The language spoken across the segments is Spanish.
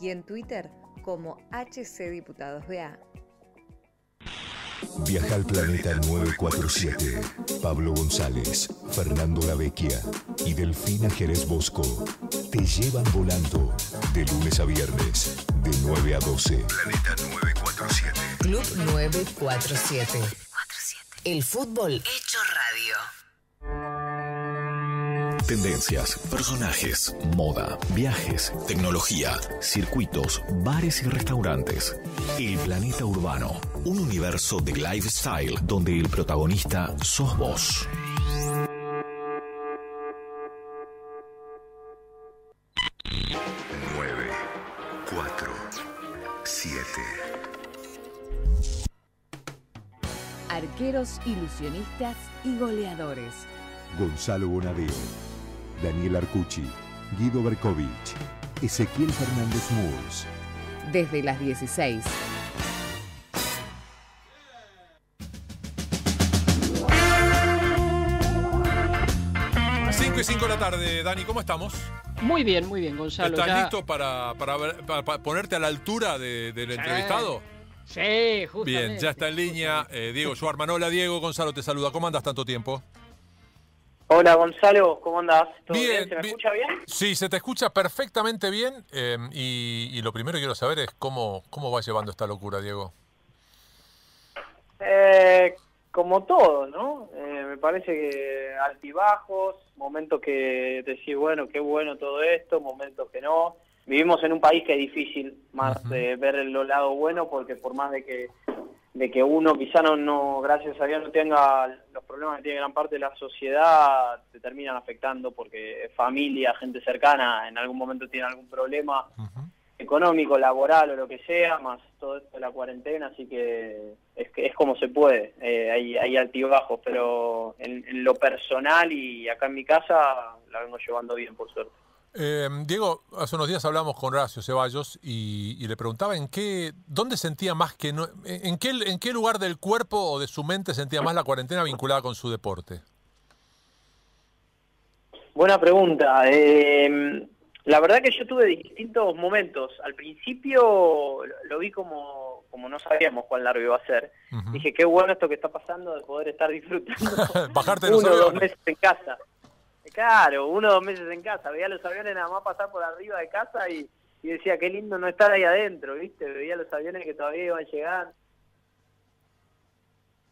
y en Twitter como HC Diputados BA. Viaja al planeta 947. Pablo González, Fernando Lavecchia y Delfina Jerez Bosco te llevan volando de lunes a viernes, de 9 a 12. Planeta 947. Club 947. El fútbol hecho Tendencias, personajes, moda, viajes, tecnología, circuitos, bares y restaurantes. El planeta urbano, un universo de lifestyle donde el protagonista sos vos. Nueve, cuatro, siete. Arqueros, ilusionistas y goleadores. Gonzalo Bonadeo, Daniel Arcucci, Guido Berkovich, Ezequiel Fernández Moores. Desde las 16. Cinco y 5 de la tarde, Dani, ¿cómo estamos? Muy bien, muy bien, Gonzalo. ¿Estás ya- listo para, para ver- para- para ponerte a la altura de- del entrevistado? Sí, justamente. Bien, ya está en línea eh, Diego Schwarman. Hola Diego, Gonzalo te saluda. ¿Cómo andas tanto tiempo? Hola Gonzalo, ¿cómo andás? ¿Todo bien? Bien, ¿Se me bien. escucha bien? Sí, se te escucha perfectamente bien eh, y, y lo primero que quiero saber es cómo, cómo vas llevando esta locura, Diego. Eh, como todo, ¿no? Eh, me parece que altibajos, momentos que decís, bueno, qué bueno todo esto, momentos que no. Vivimos en un país que es difícil más Ujú. eh, ver el lado bueno porque por más de que de que uno quizá no, no, gracias a Dios, no tenga los problemas que tiene gran parte de la sociedad, te terminan afectando porque familia, gente cercana, en algún momento tiene algún problema económico, laboral o lo que sea, más todo esto de la cuarentena, así que es, que es como se puede, eh, hay, hay altibajos, pero en, en lo personal y acá en mi casa la vengo llevando bien, por suerte. Eh, Diego, hace unos días hablamos con Horacio Ceballos y, y le preguntaba en qué, dónde sentía más que no, en qué, en qué lugar del cuerpo o de su mente sentía más la cuarentena vinculada con su deporte. Buena pregunta. Eh, la verdad que yo tuve distintos momentos. Al principio lo, vi como, como no sabíamos cuán largo iba a ser. Dije, qué bueno esto que está pasando de poder estar disfrutando Bajarte uno o dos meses en casa. Claro, uno o dos meses en casa. Veía los aviones nada más pasar por arriba de casa y, decía, qué lindo no estar ahí adentro, ¿viste? Veía los aviones que todavía iban a llegar.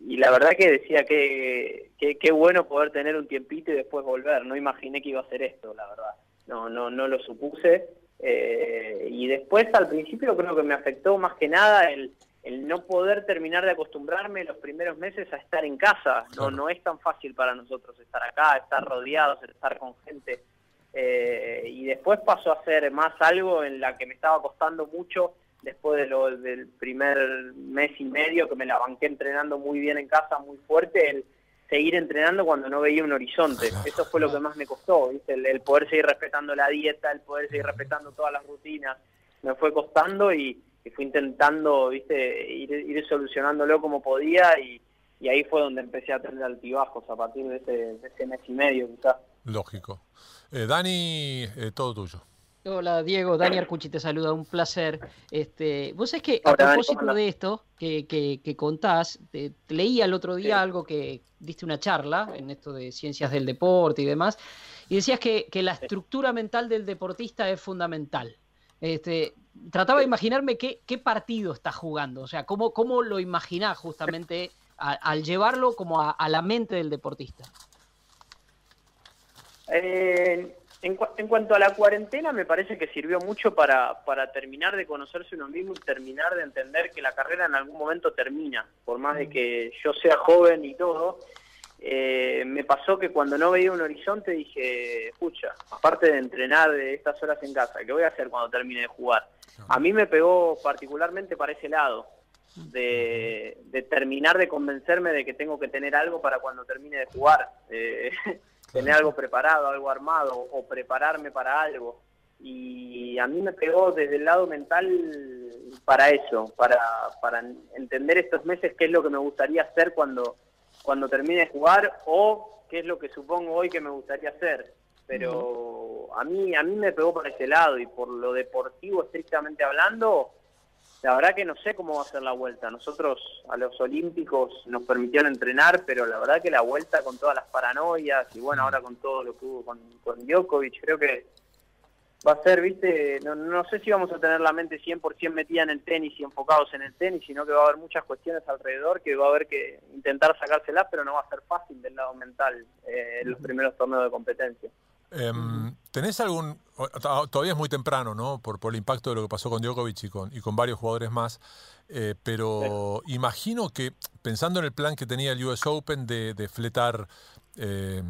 Y la verdad que decía que que- qué bueno poder tener un tiempito y después volver. No imaginé que iba a ser esto, la verdad. No, no, no lo supuse. Eh, y después al principio creo que me afectó más que nada el, el no poder terminar de acostumbrarme los primeros meses a estar en casa. No, no es tan fácil para nosotros estar acá, estar rodeados, estar con gente. Eh, y después pasó a ser más algo en la que me estaba costando mucho después de lo, del primer mes y medio que me la banqué entrenando muy bien en casa, muy fuerte, el seguir entrenando cuando no veía un horizonte. Eso fue lo que más me costó, ¿viste? El, el poder seguir respetando la dieta, el poder seguir respetando todas las rutinas. Me fue costando y, y fui intentando, ¿viste? Ir, ir solucionándolo como podía y, y ahí fue donde empecé a tener altibajos a partir de ese, de ese mes y medio quizás. Lógico. Eh, Dani, eh, todo tuyo. Hola Diego, Dani Arcucci te saluda, un placer. Este, vos sabés que Hola, a Dani, propósito de esto que, que, que contás, te, te leí el otro día Sí. algo que diste una charla en esto de ciencias del deporte y demás, y decías que, que la estructura mental del deportista es fundamental. Este, trataba de imaginarme qué, qué partido estás jugando, o sea, cómo, cómo lo imaginás justamente a- al llevarlo como a, a la mente del deportista. Eh, en, cua- en cuanto a la cuarentena, me parece que sirvió mucho para, para terminar de conocerse uno mismo y terminar de entender que la carrera en algún momento termina. Por más de que yo sea joven y todo, eh, me pasó que cuando no veía un horizonte dije, escucha, aparte de entrenar de estas horas en casa, ¿qué voy a hacer cuando termine de jugar? A mí me pegó particularmente para ese lado. De, de terminar de convencerme de que tengo que tener algo para cuando termine de jugar. Eh, tener algo preparado, algo armado, o prepararme para algo. Y a mí me pegó desde el lado mental para eso, para, para entender estos meses qué es lo que me gustaría hacer cuando, cuando termine de jugar o qué es lo que supongo hoy que me gustaría hacer. Pero a mí, a mí me pegó por ese lado y por lo deportivo estrictamente hablando, la verdad que no sé cómo va a ser la vuelta. Nosotros a los Olímpicos nos permitieron entrenar, pero la verdad que la vuelta con todas las paranoias y bueno, ahora con todo lo que hubo con, con Djokovic, creo que va a ser, viste, no, no sé si vamos a tener la mente 100% metida en el tenis y enfocados en el tenis, sino que va a haber muchas cuestiones alrededor que va a haber que intentar sacárselas, pero no va a ser fácil del lado mental eh, en los primeros torneos de competencia. Em, ¿Tenés algún, todavía es muy temprano, ¿no? Por, por el impacto de lo que pasó con Djokovic y con, y con varios jugadores más, eh, pero imagino que pensando en el plan que tenía el US Open de, de fletar eh,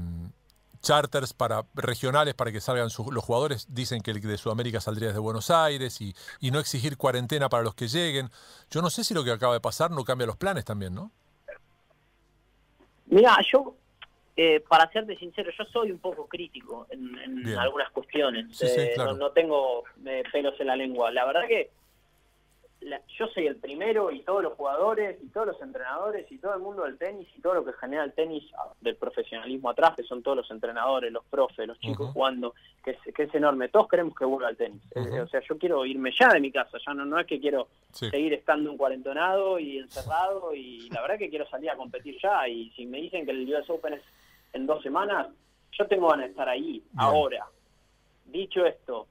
charters para regionales para que salgan sus, los jugadores, dicen que el de Sudamérica saldría desde Buenos Aires y, y no exigir cuarentena para los que lleguen. Yo no sé si lo que acaba de pasar no cambia los planes también, ¿no? Mira, yo eh, para serte sincero, yo soy un poco crítico en, algunas cuestiones. Sí, sí, Eh, no, no tengo eh, pelos en la lengua. La verdad que la- yo soy el primero y todos los jugadores y todos los entrenadores y todo el mundo del tenis y todo lo que genera el tenis del profesionalismo atrás, que son todos los entrenadores, los profes, los chicos jugando, que es, que es enorme. Todos queremos que vuelva al tenis. Eh, o sea, yo quiero irme ya de mi casa, ya no, no es que quiero Sí. seguir estando un cuarentonado y encerrado y la verdad que quiero salir a competir ya y si me dicen que el US Open es en dos semanas, yo tengo ganas de estar ahí, ahora. Dicho esto,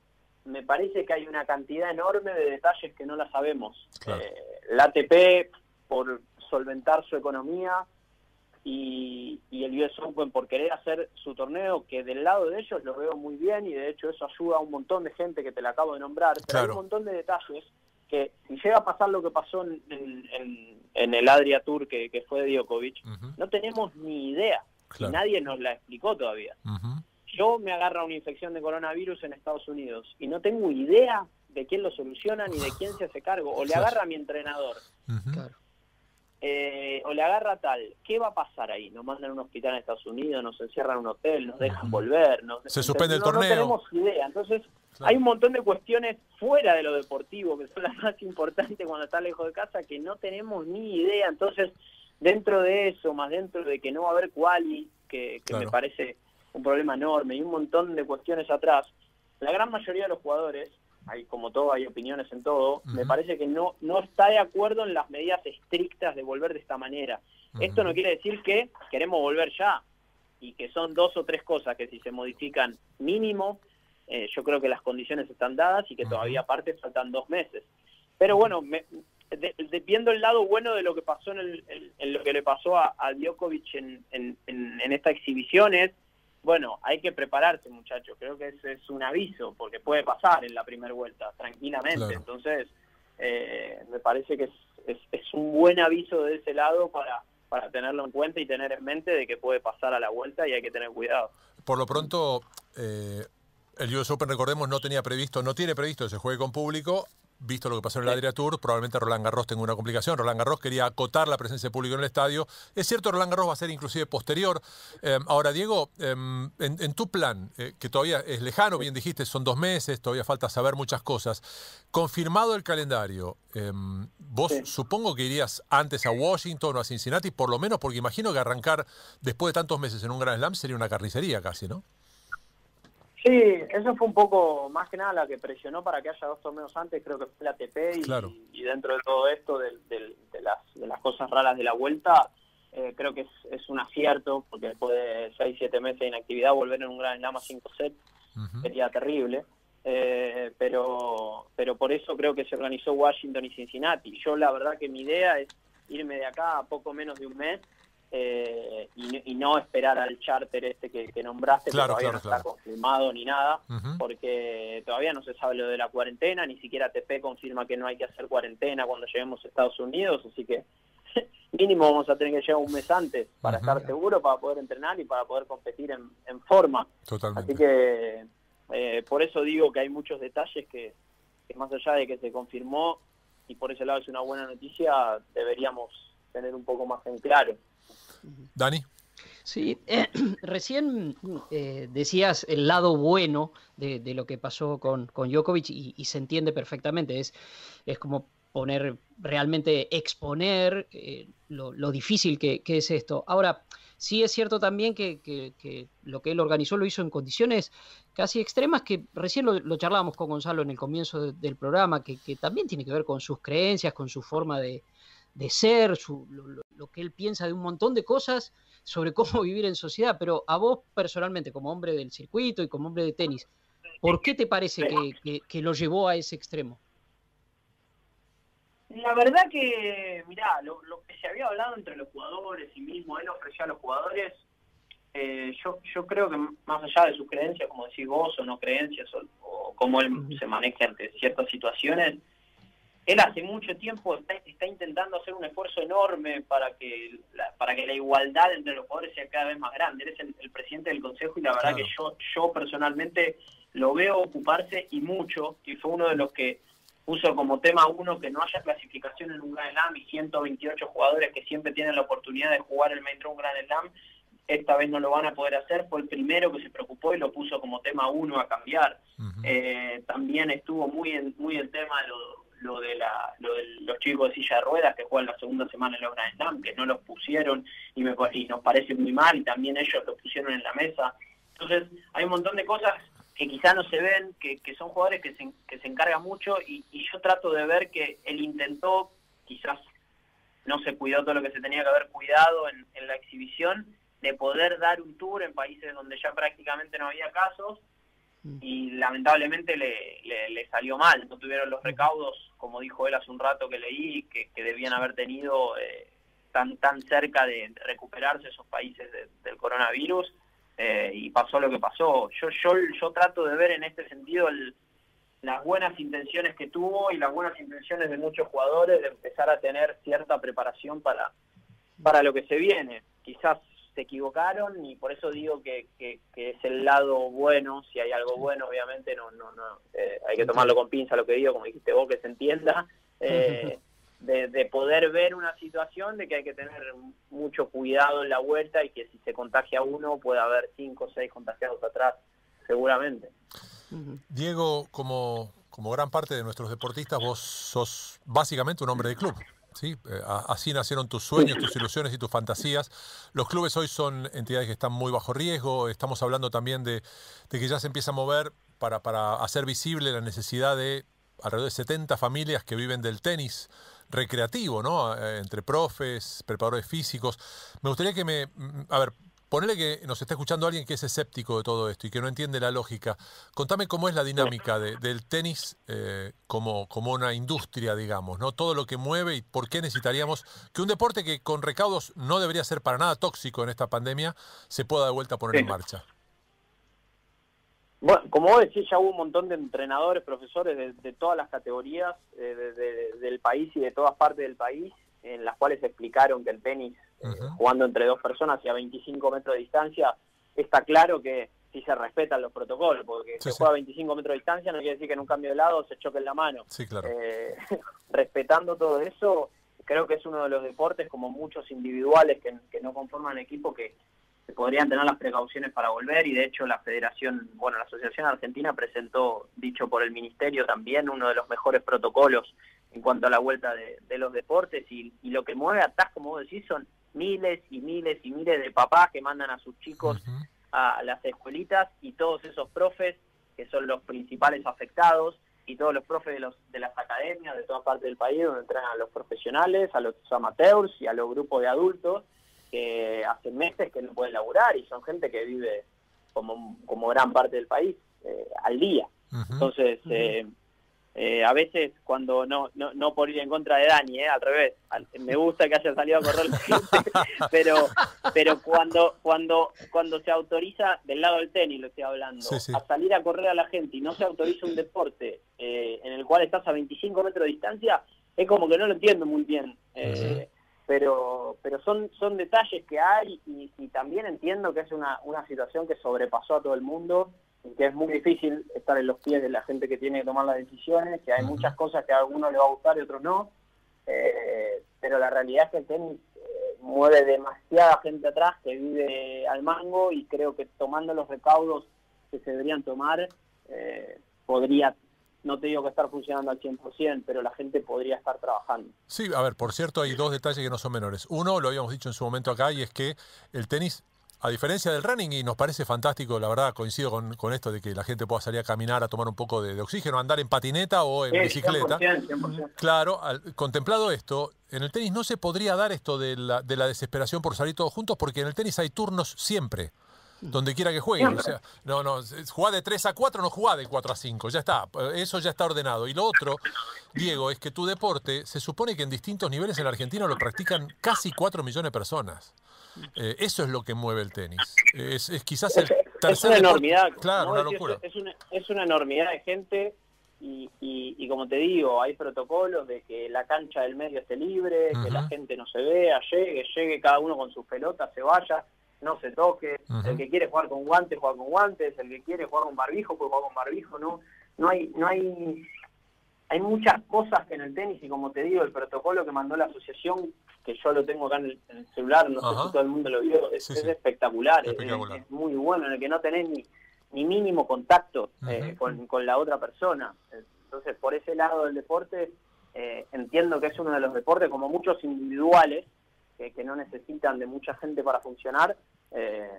me parece que hay una cantidad enorme de detalles que no la sabemos. Claro. Eh, la ATP por solventar su economía y, y el US Open por querer hacer su torneo, que del lado de ellos lo veo muy bien y de hecho eso ayuda a un montón de gente que te la acabo de nombrar, pero hay un montón de detalles que si llega a pasar lo que pasó en, en- el Adria Tour que, que fue de Djokovic, no tenemos ni idea. Claro. Y nadie nos la explicó todavía. ujú. Yo me agarra una infección de coronavirus en Estados Unidos y no tengo idea de quién lo soluciona ni de quién se hace cargo. O le agarra a mi entrenador. Claro. eh, o le agarra tal. ¿Qué va a pasar ahí? Nos mandan a un hospital en Estados Unidos, nos encierran en un hotel, nos dejan Ujú. volver. Nos, Se suspende el no- no torneo. tenemos idea. Entonces, Claro. hay un montón de cuestiones fuera de lo deportivo, que son las más importantes cuando estás lejos de casa, que no tenemos ni idea. Entonces, dentro de eso, más dentro de que no va a haber quali, que, que Claro. me parece un problema enorme, y un montón de cuestiones atrás, la gran mayoría de los jugadores, hay como todo, hay opiniones en todo, me parece que no, no está de acuerdo en las medidas estrictas de volver de esta manera. Esto no quiere decir que queremos volver ya, y que son dos o tres cosas que si se modifican mínimo, eh, yo creo que las condiciones están dadas y que todavía aparte faltan dos meses. Pero bueno, me- de- de- viendo el lado bueno de lo que pasó en, el- en- en lo que le pasó a, a Djokovic en, en, en, en esta exhibición es, bueno, hay que prepararse muchachos, creo que ese es un aviso, porque puede pasar en la primera vuelta, tranquilamente. Claro. Entonces, eh, me parece que es, es, es un buen aviso de ese lado para, para tenerlo en cuenta y tener en mente de que puede pasar a la vuelta y hay que tener cuidado. Por lo pronto, eh, el US Open, recordemos, no tenía previsto, no tiene previsto que se juegue con público. Visto lo que pasó en el Adria Tour, probablemente Roland Garros tenga una complicación. Roland Garros quería acotar la presencia de público en el estadio. Es cierto, Roland Garros va a ser inclusive posterior. Eh, ahora, Diego, eh, en, en tu plan, eh, que todavía es lejano, bien dijiste, son dos meses, todavía falta saber muchas cosas. Confirmado el calendario, eh, vos Sí. supongo que irías antes a Washington o a Cincinnati, por lo menos porque imagino que arrancar después de tantos meses en un Grand Slam sería una carnicería casi, ¿no? Sí, eso fue un poco más que nada la que presionó para que haya dos torneos antes, creo que fue la ATP y, Claro. y dentro de todo esto, del- del- de, las, de las cosas raras de la vuelta, eh, creo que es, es un acierto, porque después de 6, 7 meses de inactividad, volver en un Gran Slam a 5 sets sería terrible. Eh, pero pero por eso creo que se organizó Washington y Cincinnati. Yo la verdad que mi idea es irme de acá a poco menos de un mes eh, y, y no esperar al charter este que, que nombraste, Claro, que todavía claro, no claro. está confirmado ni nada, porque todavía no se sabe lo de la cuarentena, ni siquiera TP confirma que no hay que hacer cuarentena cuando lleguemos a Estados Unidos, así que mínimo vamos a tener que llegar un mes antes para estar seguro, para poder entrenar y para poder competir en, en forma. Totalmente. Así que eh, por eso digo que hay muchos detalles que, que más allá de que se confirmó y por ese lado es una buena noticia, deberíamos tener un poco más en claro. Dani. Sí, eh, recién eh, decías el lado bueno de, lo que pasó con, con Djokovic y, se entiende perfectamente. Es, es como poner, realmente exponer eh, lo, lo difícil que, que es esto. Ahora, Sí es cierto también que, lo que él organizó lo hizo en condiciones casi extremas, que recién lo, charlábamos con Gonzalo en el comienzo del programa, que, también tiene que ver con sus creencias, con su forma de, ser, lo, que él piensa de un montón de cosas sobre cómo vivir en sociedad, pero a vos personalmente, como hombre del circuito y como hombre de tenis, ¿por qué te parece que lo llevó a ese extremo? La verdad que, mirá, lo, que se había hablado entre los jugadores y mismo él ofrecía a los jugadores, eh, yo, yo creo que más allá de sus creencias, como decís vos, o no creencias, o, cómo él se maneja ante ciertas situaciones, él hace mucho tiempo está, intentando hacer un esfuerzo enorme para que la, para que la igualdad entre los jugadores sea cada vez más grande. Él es el, presidente del consejo y la verdad que yo, yo personalmente lo veo ocuparse y mucho, y fue uno de los que puso como tema uno que no haya clasificación en un Grand Slam y 128 jugadores que siempre tienen la oportunidad de jugar el Main un Grand Slam, esta vez no lo van a poder hacer, fue el primero que se preocupó y lo puso como tema uno a cambiar. Eh, también estuvo muy en, muy el tema lo, de la, lo de los chicos de silla de ruedas que juegan la segunda semana en los Grand Slam, que no los pusieron y, me, y nos parece muy mal y también ellos lo pusieron en la mesa. Entonces hay un montón de cosas que quizá no se ven, que, son jugadores que se, que encargan mucho y, yo trato de ver que él intentó, quizás no se cuidó todo lo que se tenía que haber cuidado en, la exhibición, de poder dar un tour en países donde ya prácticamente no había casos. Y lamentablemente le, le, salió mal, no tuvieron los mm. recaudos, como dijo él hace un rato que leí, que, debían haber tenido eh, tan, tan cerca de recuperarse esos países del coronavirus eh, y pasó lo que pasó. Yo, yo, yo trato de ver en este sentido las buenas intenciones que tuvo y las buenas intenciones de muchos jugadores de empezar a tener cierta preparación para, para lo que se viene. Quizás se equivocaron y por eso digo que, que, es el lado bueno, si hay algo bueno obviamente no no no eh, hay que tomarlo con pinza lo que digo, como dijiste vos, que se entienda. Eh, de, poder ver una situación de que hay que tener mucho cuidado en la vuelta y que si se contagia uno puede haber cinco o seis contagiados atrás, seguramente. Diego, como, como gran parte de nuestros deportistas, vos sos básicamente un hombre de club. ¿Sí? Eh, así nacieron tus sueños, tus ilusiones y tus fantasías. Los clubes hoy son entidades que están muy bajo riesgo. Estamos hablando también de, que ya se empieza a mover para, para hacer visible la necesidad de alrededor de 70 familias que viven del tenis recreativo, ¿no? Eh, entre profes, preparadores físicos. Me gustaría que me... Mm, a ver, ponele que nos está escuchando alguien que es escéptico de todo esto y que no entiende la lógica. Contame cómo es la dinámica del tenis eh, como, como una industria, digamos, ¿no? Todo lo que mueve y por qué necesitaríamos que un deporte que con recaudos no debería ser para nada tóxico en esta pandemia se pueda de vuelta poner en marcha. Bueno, como vos decís, ya hubo un montón de entrenadores, profesores de, todas las categorías eh, del país y de todas partes del país, en las cuales explicaron que el tenis, eh, jugando entre dos personas y a 25 metros de distancia, está claro que si se respetan los protocolos, porque si se juega a 25 metros de distancia no quiere decir que en un cambio de lado se choque en la mano. Sí, claro. Eh, respetando todo eso, creo que es uno de los deportes, como muchos individuales que, que no conforman equipo, que, podrían tener las precauciones para volver y de hecho la Federación, bueno, la Asociación Argentina presentó, dicho por el Ministerio también, uno de los mejores protocolos en cuanto a la vuelta de, los deportes y, lo que mueve atrás, como vos decís, son miles y miles y miles de papás que mandan a sus chicos a las escuelitas y todos esos profes que son los principales afectados y todos los profes de, los, de las academias de toda parte del país donde entrenan a los profesionales, a los amateurs y a los grupos de adultos que hace meses que no pueden laburar y son gente que vive como, como gran parte del país eh, al día. Entonces, eh, eh, a veces cuando no, no, no por ir en contra de Dani, al revés, me gusta que haya salido a correr pero pero cuando cuando cuando se autoriza del lado del tenis lo estoy hablando a salir a correr a la gente y no se autoriza un deporte en el cual estás a 25 metros de distancia es como que no lo entiendo muy bien pero pero son son detalles que hay y, también entiendo que es una, una situación que sobrepasó a todo el mundo y que es muy difícil estar en los pies de la gente que tiene que tomar las decisiones, que hay muchas cosas que a algunos le va a gustar y a otros no, eh, pero la realidad es que el tenis eh, mueve demasiada gente atrás que vive al mango y creo que tomando los recaudos que se deberían tomar eh, podría no te digo que estar funcionando al 100%, pero la gente podría estar trabajando. Sí, a ver, por cierto, hay dos detalles que no son menores. Uno, lo habíamos dicho en su momento acá, y es que el tenis, a diferencia del running, y nos parece fantástico, la verdad, coincido con, con esto de que la gente pueda salir a caminar, a tomar un poco de, de oxígeno, andar en patineta o en Sí, bicicleta. 100%, 100%. Claro, al- contemplado esto, en el tenis no se podría dar esto de la, de la desesperación por salir todos juntos, porque en el tenis hay turnos siempre. Donde quiera que jueguen. O sea, no, no, jugá de 3 a 4, no jugá de 4 a 5. Ya está. Eso ya está ordenado. Y lo otro, Diego, es que tu deporte se supone que en distintos niveles en la Argentina lo practican casi 4 millones de personas. Eh, eso es lo que mueve el tenis. Es, es quizás el tercer es una enormidad. Claro, una locura. Es una, es una enormidad de gente y, y, y como te digo, hay protocolos de que la cancha del medio esté libre, que la gente no se vea, llegue, llegue cada uno con sus pelotas, se vaya, no se toque. El que quiere jugar con guantes, juega con guantes. El que quiere jugar con barbijo, puede jugar con barbijo. No, no hay, no hay, hay muchas cosas que en el tenis y como te digo, el protocolo que mandó la asociación, que yo lo tengo acá en el, en el celular, no sé si todo el mundo lo vio, es, Sí, es sí. espectacular, es- Espectacular. es muy bueno, en el que no tenés ni, ni mínimo contacto eh, con, con la otra persona. Entonces, por ese lado del deporte, eh, entiendo que es uno de los deportes, como muchos individuales, que, que no necesitan de mucha gente para funcionar, eh,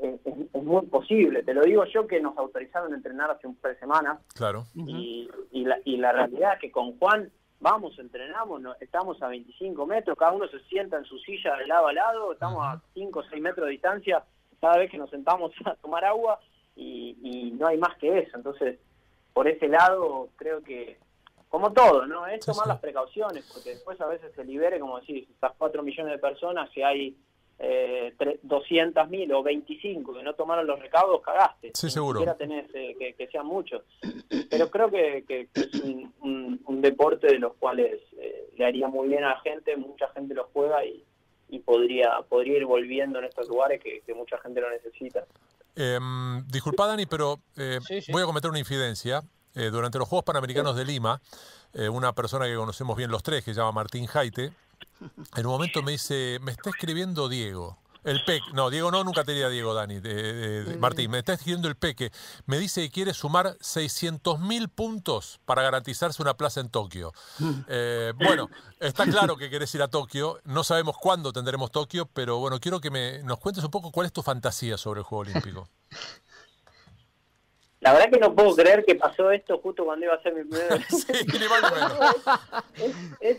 es, es- es muy posible. Te lo digo yo que nos autorizaron a entrenar hace un par de semanas Claro. y, y, la, y la realidad es que con Juan vamos, entrenamos, no- estamos a 25 metros, cada uno se sienta en su silla de lado a lado, estamos a 5 o 6 metros de distancia cada vez que nos sentamos a tomar agua y, y no hay más que eso. Entonces, por ese lado, creo que, como todo, ¿no? Es tomar sí. las precauciones, porque después a veces se libere, como decís, estas 4 millones de personas, si hay eh, 200 mil o 25 que no tomaron los recaudos, cagaste. Sí, Ni seguro. siquiera tenés eh, que, que sean muchos. Pero creo que, que- que es un, un- un deporte de los cuales eh, le haría muy bien a la gente, mucha gente lo juega y, y podría, podría ir volviendo en estos lugares que, que mucha gente lo necesita. Eh, disculpa, Dani, pero eh, Sí, sí. voy a cometer una infidencia. Eh, durante los Juegos Panamericanos de Lima, eh, una persona que conocemos bien los tres, que se llama Martín Jaite, en un momento me dice, me está escribiendo Diego. El PEC, no, Diego no, nunca te diría Diego, Dani, Martín, me está escribiendo el Peque. Me dice que quiere sumar 600 mil puntos para garantizarse una plaza en Tokio. Eh, bueno, está claro que querés ir a Tokio, no sabemos cuándo tendremos Tokio, pero bueno, quiero que me, nos cuentes un poco cuál es tu fantasía sobre el Juego Olímpico. La verdad que no puedo creer que pasó esto justo cuando iba a ser mi primer Sí, es,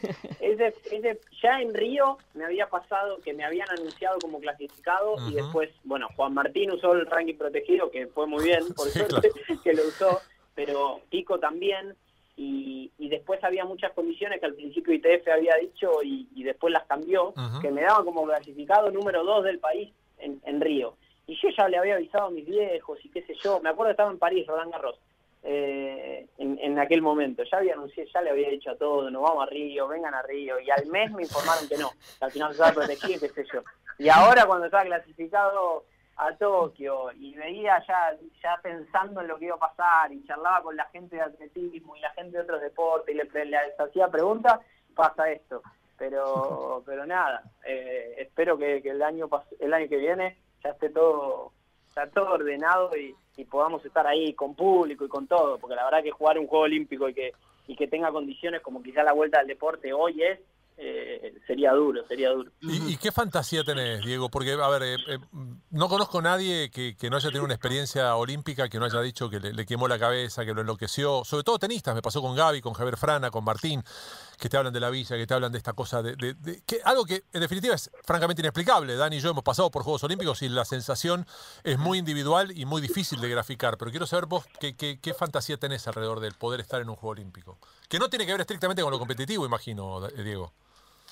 ya en Río me había pasado que me habían anunciado como clasificado y después, bueno, Juan Martín usó el ranking protegido, que fue muy bien, por Sí, suerte, que lo usó, pero Pico también. Y, y después había muchas condiciones que al principio ITF había dicho y, y después las cambió, que me daban como clasificado número dos del país en, en Río. Y yo ya le había avisado a mis viejos y qué sé yo. Me acuerdo que estaba en París, Roland Garros, eh, en, en aquel momento. Ya había anunciado, ya le había dicho a todos, nos vamos a Río, vengan a Río. Y al mes me informaron que no, que al final se estaba protegido qué sé yo. Y ahora cuando estaba clasificado a Tokio y veía ya, ya pensando en lo que iba a pasar y charlaba con la gente de atletismo y la gente de otros deportes y le, les hacía preguntas, pasa esto. Pero pero nada, eh, espero que, que el año el año que viene ya esté todo ya todo ordenado y, podamos estar ahí con público y con todo, porque la verdad que jugar un juego olímpico y que y que tenga condiciones como quizá la vuelta al deporte hoy es, eh, sería duro, sería duro. ¿Y, y qué fantasía tenés, Diego? Porque, a ver, eh, eh, no conozco a nadie que, que no haya tenido una experiencia olímpica, que no haya dicho que le, le quemó la cabeza, que lo enloqueció. Sobre todo tenistas, me pasó con Gaby, con Javier Frana, con Martín, que te hablan de la villa, que te hablan de esta cosa, de, de- de- que, algo que en definitiva es francamente inexplicable. Dani y yo hemos pasado por Juegos Olímpicos y la sensación es muy individual y muy difícil de graficar. Pero quiero saber vos qué, qué- qué fantasía tenés alrededor del poder estar en un Juego Olímpico. Que no tiene que ver estrictamente con lo competitivo, imagino, eh, Diego.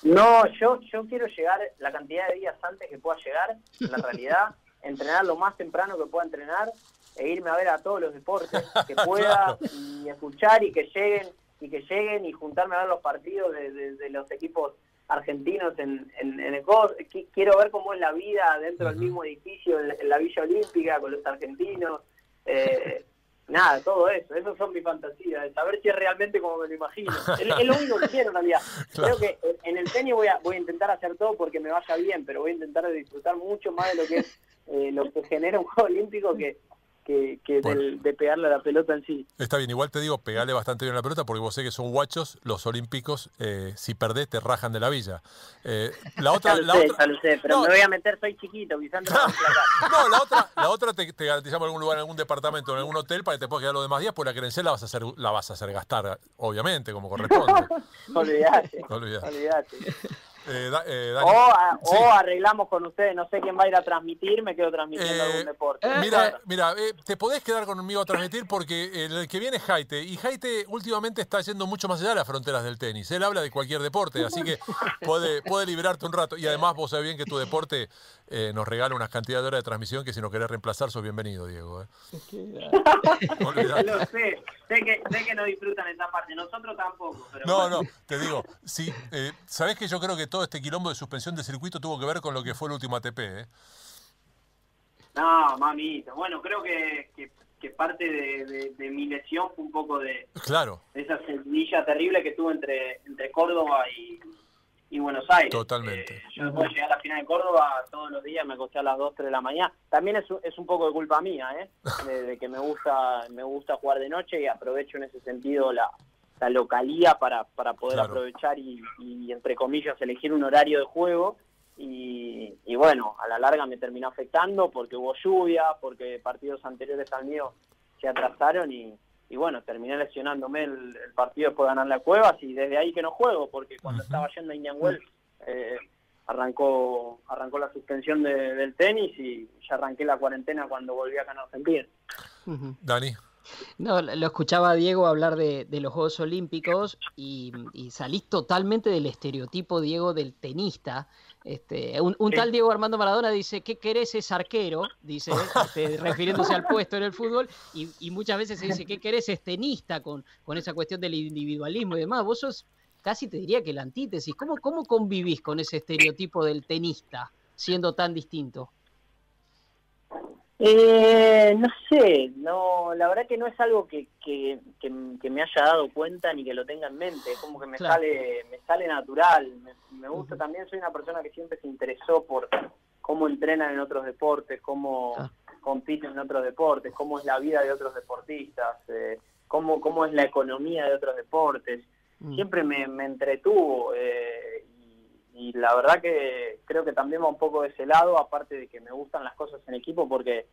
No, yo, yo quiero llegar la cantidad de días antes que pueda llegar, en la realidad, entrenar lo más temprano que pueda entrenar e irme a ver a todos los deportes que pueda y escuchar y que lleguen y que lleguen y juntarme a ver los partidos de, de- de los equipos argentinos en, en, en el COS. Qui- Quiero ver cómo es la vida dentro del mismo edificio, en, la- en la Villa Olímpica, con los argentinos. Eh, nada, todo eso. Esas son mis fantasías, de saber si es realmente como me lo imagino. Es, es lo único que quiero en realidad. Creo que en el tenis voy a, voy a intentar hacer todo porque me vaya bien, pero voy a intentar disfrutar mucho más de lo que es eh, lo que genera un juego olímpico que, que, que Bueno. del- de pegarle a la pelota en sí. Está bien, igual te digo, pegale bastante bien a la pelota porque vos sé que son guachos, los olímpicos, eh, si perdés te rajan de la villa. Eh, la otra, la sé, otra, sé, pero No. me voy a meter, soy chiquito, quizás no no, la otra, la otra te, te garantizamos algún lugar en algún departamento, en algún hotel para que te puedas quedar los demás días, pues la credencial la vas a hacer, la vas a hacer gastar, obviamente, como corresponde. Olvídate, Olvídate. olvídate. Eh, Da- eh, Dani, O, a- sí. o arreglamos con ustedes, no sé quién va a ir a transmitir, me quedo transmitiendo Eh, algún deporte. eh, Mira, mira, eh, te podés quedar conmigo a transmitir porque el que viene es Jaite. Y Jaite últimamente está yendo mucho más allá de las fronteras del tenis. Él habla de cualquier deporte, así que puede, puede liberarte un rato. Y además vos sabés bien que tu deporte eh, nos regala unas cantidad de horas de transmisión que si nos querés reemplazar, sos bienvenido, Diego. eh. Lo sé, sé que, sé que no disfrutan esa parte, nosotros tampoco. Pero No, bueno. no, te digo, sí, eh, sabés que yo creo que todo este quilombo de suspensión de circuito tuvo que ver con lo que fue el último ATP, ¿eh? No, mamita, bueno, creo que, que, que parte de, de- de mi lesión fue un poco de, Claro, de esa semilla terrible que tuve entre, entre Córdoba y, y Buenos Aires. Totalmente. Eh, yo después de llegar a la final de Córdoba todos los días me acosté a las 2, 3 de la mañana. También es, un- es un poco de culpa mía, ¿eh? De, de que me gusta me gusta jugar de noche y aprovecho en ese sentido la, la localía para, para poder Claro. aprovechar y, y, entre comillas, elegir un horario de juego. Y, y bueno, a la larga me terminó afectando porque hubo lluvia, porque partidos anteriores al mío se atrasaron y, y bueno, terminé lesionándome el, el partido después de ganar la Cuevas y desde ahí que no juego, porque cuando estaba yendo a Indian eh, arrancó arrancó la suspensión de- del tenis y ya arranqué la cuarentena cuando volví acá en Argentina. Ujú. Dani. No, lo escuchaba a Diego hablar de, de los Juegos Olímpicos y, y salís totalmente del estereotipo, Diego, del tenista. Este, un un Sí. tal Diego Armando Maradona dice, ¿qué querés es arquero? Dice, este, refiriéndose al puesto en el fútbol, y, y muchas veces se dice, ¿qué querés es tenista? Con, con esa cuestión del individualismo y demás. Vos sos casi te diría que la antítesis. ¿Cómo, cómo convivís con ese estereotipo del tenista siendo tan distinto? Eh, no sé, no, la verdad que no es algo que, que, que, que me haya dado cuenta ni que lo tenga en mente, es como que me Claro. sale, me sale natural, me, me gusta también, soy una persona que siempre se interesó por cómo entrenan en otros deportes, cómo Ah. compiten en otros deportes, cómo es la vida de otros deportistas, eh, cómo, cómo es la economía de otros deportes, Mm. siempre me, me entretuvo eh, y, la verdad que creo que también va un poco de ese lado, aparte de que me gustan las cosas en equipo porque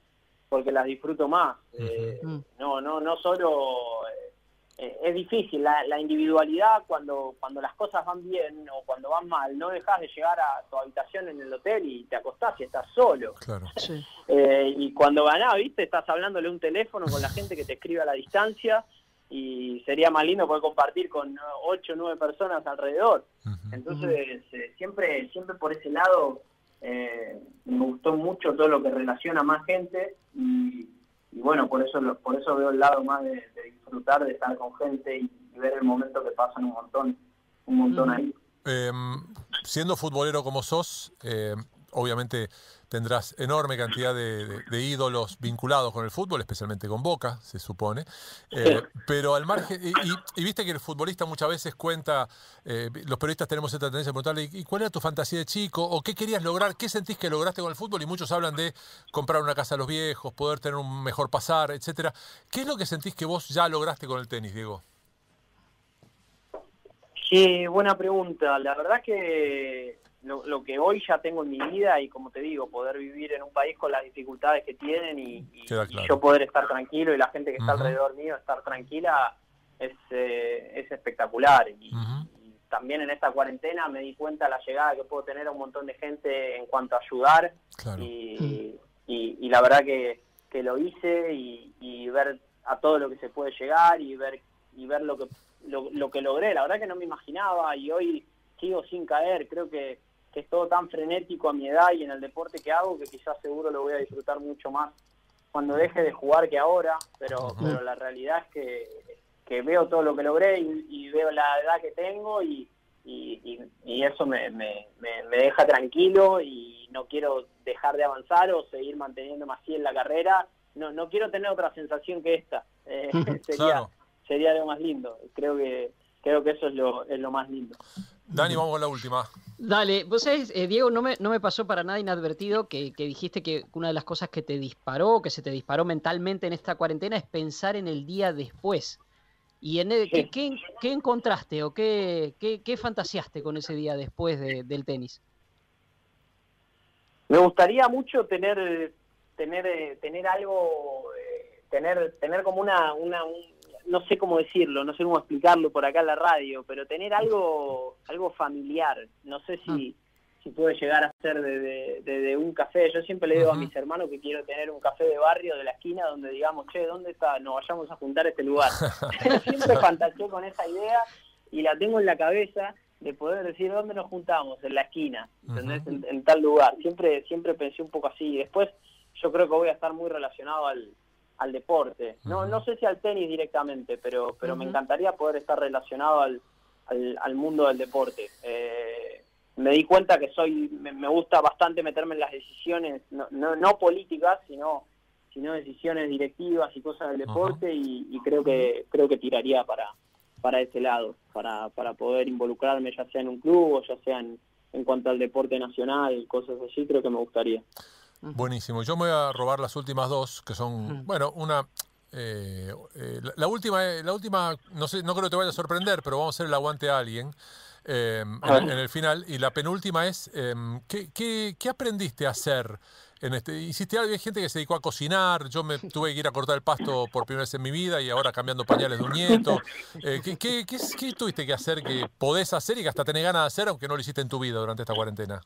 porque las disfruto más. Eh, Ujú. no, no, no solo eh, eh, es difícil la, la individualidad cuando cuando las cosas van bien o cuando van mal, no dejas de llegar a tu habitación en el hotel y te acostás y estás solo. Claro. Sí. Eh, y cuando ganás, viste, estás hablándole a un teléfono con la gente que te escribe a la distancia y sería más lindo poder compartir con ocho o nueve personas alrededor. Entonces, eh, siempre, siempre por ese lado eh, me gustó mucho todo lo que relaciona más gente y, y bueno, por eso lo- por eso veo el lado más de, de disfrutar de estar con gente y, y ver el momento que pasan un montón, un montón ahí. Eh, siendo futbolero como sos, eh, obviamente tendrás enorme cantidad de, de- de ídolos vinculados con el fútbol, especialmente con Boca, se supone. Eh, pero al margen, y, y- y viste que el futbolista muchas veces cuenta, eh, los periodistas tenemos esta tendencia de preguntarle, ¿y cuál era tu fantasía de chico? ¿O qué querías lograr? ¿Qué sentís que lograste con el fútbol? Y muchos hablan de comprar una casa a los viejos, poder tener un mejor pasar, etcétera. ¿Qué es lo que sentís que vos ya lograste con el tenis, Diego? Qué buena pregunta. La verdad que lo, lo que hoy ya tengo en mi vida y como te digo, poder vivir en un país con las dificultades que tienen y, yo poder estar tranquilo y la gente que está alrededor mío estar tranquila es, eh, es espectacular. Y, también en esta cuarentena me di cuenta de la llegada que puedo tener a un montón de gente en cuanto a ayudar Claro. y, y- y la verdad que, que lo hice y, y ver a todo lo que se puede llegar y ver y ver lo que lo, lo que logré. La verdad que no me imaginaba y hoy sigo sin caer. Creo que, que es todo tan frenético a mi edad y en el deporte que hago que quizás seguro lo voy a disfrutar mucho más cuando deje de jugar que ahora pero pero la realidad es que, que veo todo lo que logré y, y veo la edad que tengo y y, y- y eso me, me, me, me deja tranquilo y no quiero dejar de avanzar o seguir manteniéndome así en la carrera. No, no quiero tener otra sensación que esta. Eh, sería, Claro. sería lo más lindo. Creo que creo que eso es lo, es lo más lindo. Dani, vamos con la última. Dale, vos sabés, eh, Diego, no me, no me pasó para nada inadvertido que, que dijiste que una de las cosas que te disparó, que se te disparó mentalmente en esta cuarentena es pensar en el día después. ¿Y en el- ¿qué, qué, qué encontraste o qué, qué, qué fantaseaste con ese día después de- del tenis? Me gustaría mucho tener tener eh, tener algo eh, tener tener como una una un- no sé cómo decirlo, no sé cómo explicarlo por acá en la radio, pero tener algo algo familiar. No sé si si puede llegar a ser de, de- de- de un café. Yo siempre le digo a mis hermanos que quiero tener un café de barrio de la esquina donde digamos, che, ¿dónde está? Nos vayamos a juntar a este lugar. siempre fantaseé con esa idea y la tengo en la cabeza de poder decir dónde nos juntamos, en la esquina, en, en tal lugar. Siempre siempre pensé un poco así. Después yo creo que voy a estar muy relacionado al, al deporte. No no sé si al tenis directamente, pero pero me encantaría poder estar relacionado al, al, al mundo del deporte. Eh, me di cuenta que soy me, me gusta bastante meterme en las decisiones, no, no, no políticas, sino sino decisiones directivas y cosas del deporte y, y creo que creo que tiraría para para ese lado, para, para poder involucrarme ya sea en un club o ya sea en, en cuanto al deporte nacional, cosas así, creo que me gustaría. Buenísimo. Yo me voy a robar las últimas dos, que son, bueno, una... eh, eh, la, la última, eh, la última, no sé, no creo que te vaya a sorprender, pero vamos a hacer el aguante a alguien eh, en, el final. Y la penúltima es, eh, ¿qué, qué, qué aprendiste a hacer? En este, hiciste algo, hay gente que se dedicó a cocinar, yo me tuve que ir a cortar el pasto por primera vez en mi vida y ahora cambiando pañales de un nieto. Eh, ¿qué, qué, qué, qué tuviste que hacer que podés hacer y que hasta tenés ganas de hacer, aunque no lo hiciste en tu vida durante esta cuarentena?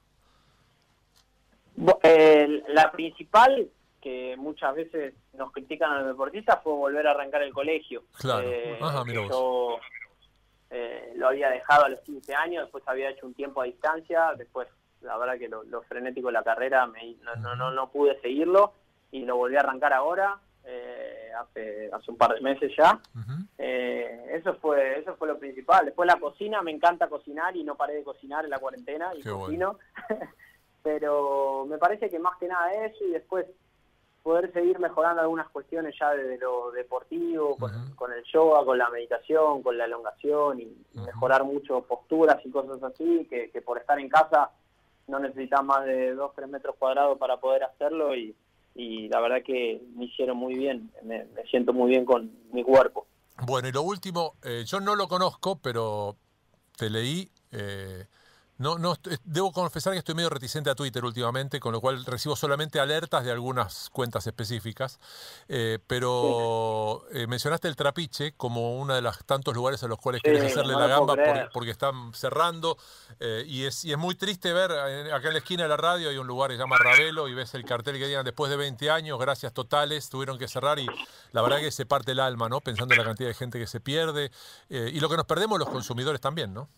Eh, la principal que muchas veces nos critican a los deportistas fue volver a arrancar el colegio. Claro. Eh, Ajá, mira que vos. yo eh, lo había dejado a los 15 años, después había hecho un tiempo a distancia, después la verdad que lo, lo frenético de la carrera me- no, no, no, no pude seguirlo y lo volví a arrancar ahora, eh, hace, hace un par de meses ya. Eh, eso fue eso fue lo principal. Después la cocina, me encanta cocinar y no paré de cocinar en la cuarentena y Qué cocino. Pero me parece que más que nada eso y después poder seguir mejorando algunas cuestiones ya de lo deportivo, con, el yoga, con la meditación, con la elongación y, mejorar mucho posturas y cosas así, que, que por estar en casa no necesitas más de 2, 3 metros cuadrados para poder hacerlo y, y la verdad que me hicieron muy bien, me, me siento muy bien con mi cuerpo. Bueno, y lo último, eh, yo no lo conozco, pero te leí. eh, no, no, debo confesar que estoy medio reticente a Twitter últimamente, con lo cual recibo solamente alertas de algunas cuentas específicas. eh, pero eh, mencionaste el trapiche como uno de los tantos lugares a los cuales Sí, querés hacerle no la gamba porque, están cerrando. eh, y, es, y es muy triste ver, acá en la esquina de la radio hay un lugar que se llama Ravelo y ves el cartel que digan después de 20 años, gracias totales, tuvieron que cerrar y la verdad que se parte el alma, ¿no? Pensando en la cantidad de gente que se pierde y lo que nos perdemos los consumidores también, ¿no?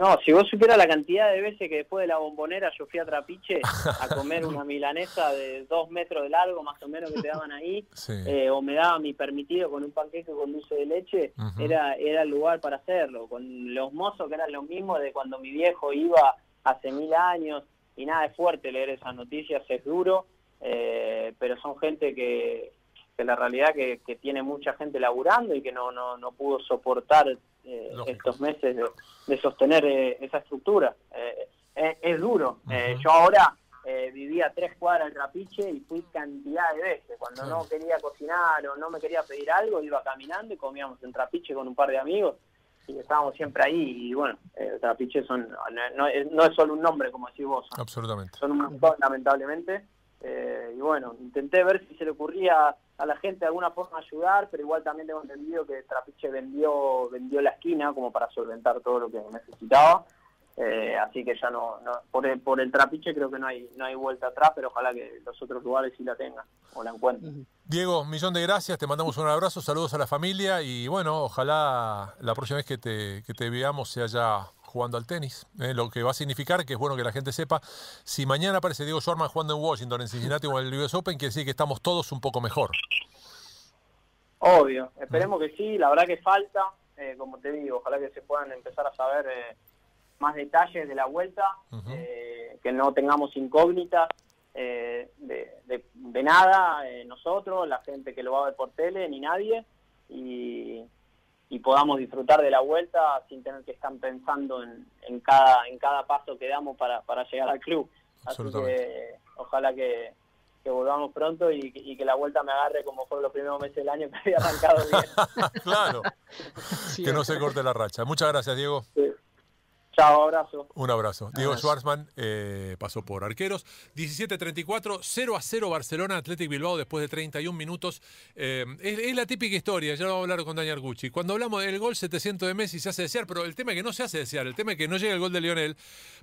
No, si vos supieras la cantidad de veces que después de la bombonera yo fui a Trapiche a comer una milanesa de dos metros de largo, más o menos, que te daban ahí, Sí. eh, o me daba mi permitido con un panqueque con dulce de leche, era, era el lugar para hacerlo. Con los mozos que eran los mismos de cuando mi viejo iba hace mil años, y nada, es fuerte leer esas noticias, es duro, eh, pero son gente que, que la realidad que, que tiene mucha gente laburando y que no, no, no pudo soportar eh, estos meses de, de sostener eh, esa estructura. Eh, es, es duro. Eh, Ujú. yo ahora eh, vivía tres cuadras del trapiche y fui cantidad de veces. Cuando Claro. no quería cocinar o no me quería pedir algo, iba caminando y comíamos en trapiche con un par de amigos y estábamos siempre ahí. Y bueno, eh, trapiche son, no, no es, no es solo un nombre, como decís vos, son- Absolutamente. son un montón, lamentablemente. Eh, y bueno, intenté ver si se le ocurría a la gente de alguna forma ayudar, pero igual también tengo entendido que Trapiche vendió vendió la esquina como para solventar todo lo que necesitaba. Eh, así que ya no, no por, el, por el Trapiche creo que no hay no hay vuelta atrás, pero ojalá que los otros lugares sí la tengan o la encuentren. Diego, millón de gracias, te mandamos un abrazo, saludos a la familia y bueno, ojalá la próxima vez que te, que te veamos sea ya jugando al tenis, eh, lo que va a significar que es bueno que la gente sepa, si mañana aparece Diego Schwarman jugando en Washington, en Cincinnati o en el US Open, quiere decir que estamos todos un poco mejor. Obvio, esperemos que sí, la verdad que falta, eh, como te digo, ojalá que se puedan empezar a saber eh, más detalles de la vuelta, eh, que no tengamos incógnitas eh, de, de- de nada, eh, nosotros, la gente que lo va a ver por tele, ni nadie, y, y podamos disfrutar de la vuelta sin tener que estar pensando en, en cada en cada paso que damos para, para llegar al club. Así que ojalá que, que volvamos pronto y, y, que la vuelta me agarre como fueron los primeros meses del año que había arrancado bien. claro, que no se corte la racha. Muchas gracias, Diego. Sí. Chao, abrazo. Un abrazo. Diego Schwarzman eh, pasó por arqueros. 17-34, 0 a 0 Barcelona, Athletic Bilbao después de 31 minutos. Eh, es, es, la típica historia, ya lo vamos a hablar con Daniel Gucci. Cuando hablamos del gol 700 de Messi se hace desear, pero el tema es que no se hace desear, el tema es que no llega el gol de Lionel.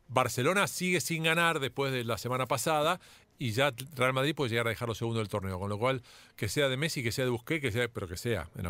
Barcelona sigue sin ganar después de la semana pasada y ya Real Madrid puede llegar a dejarlo segundo del torneo, con lo cual que sea de Messi, que sea de Busquets, que sea, pero que sea.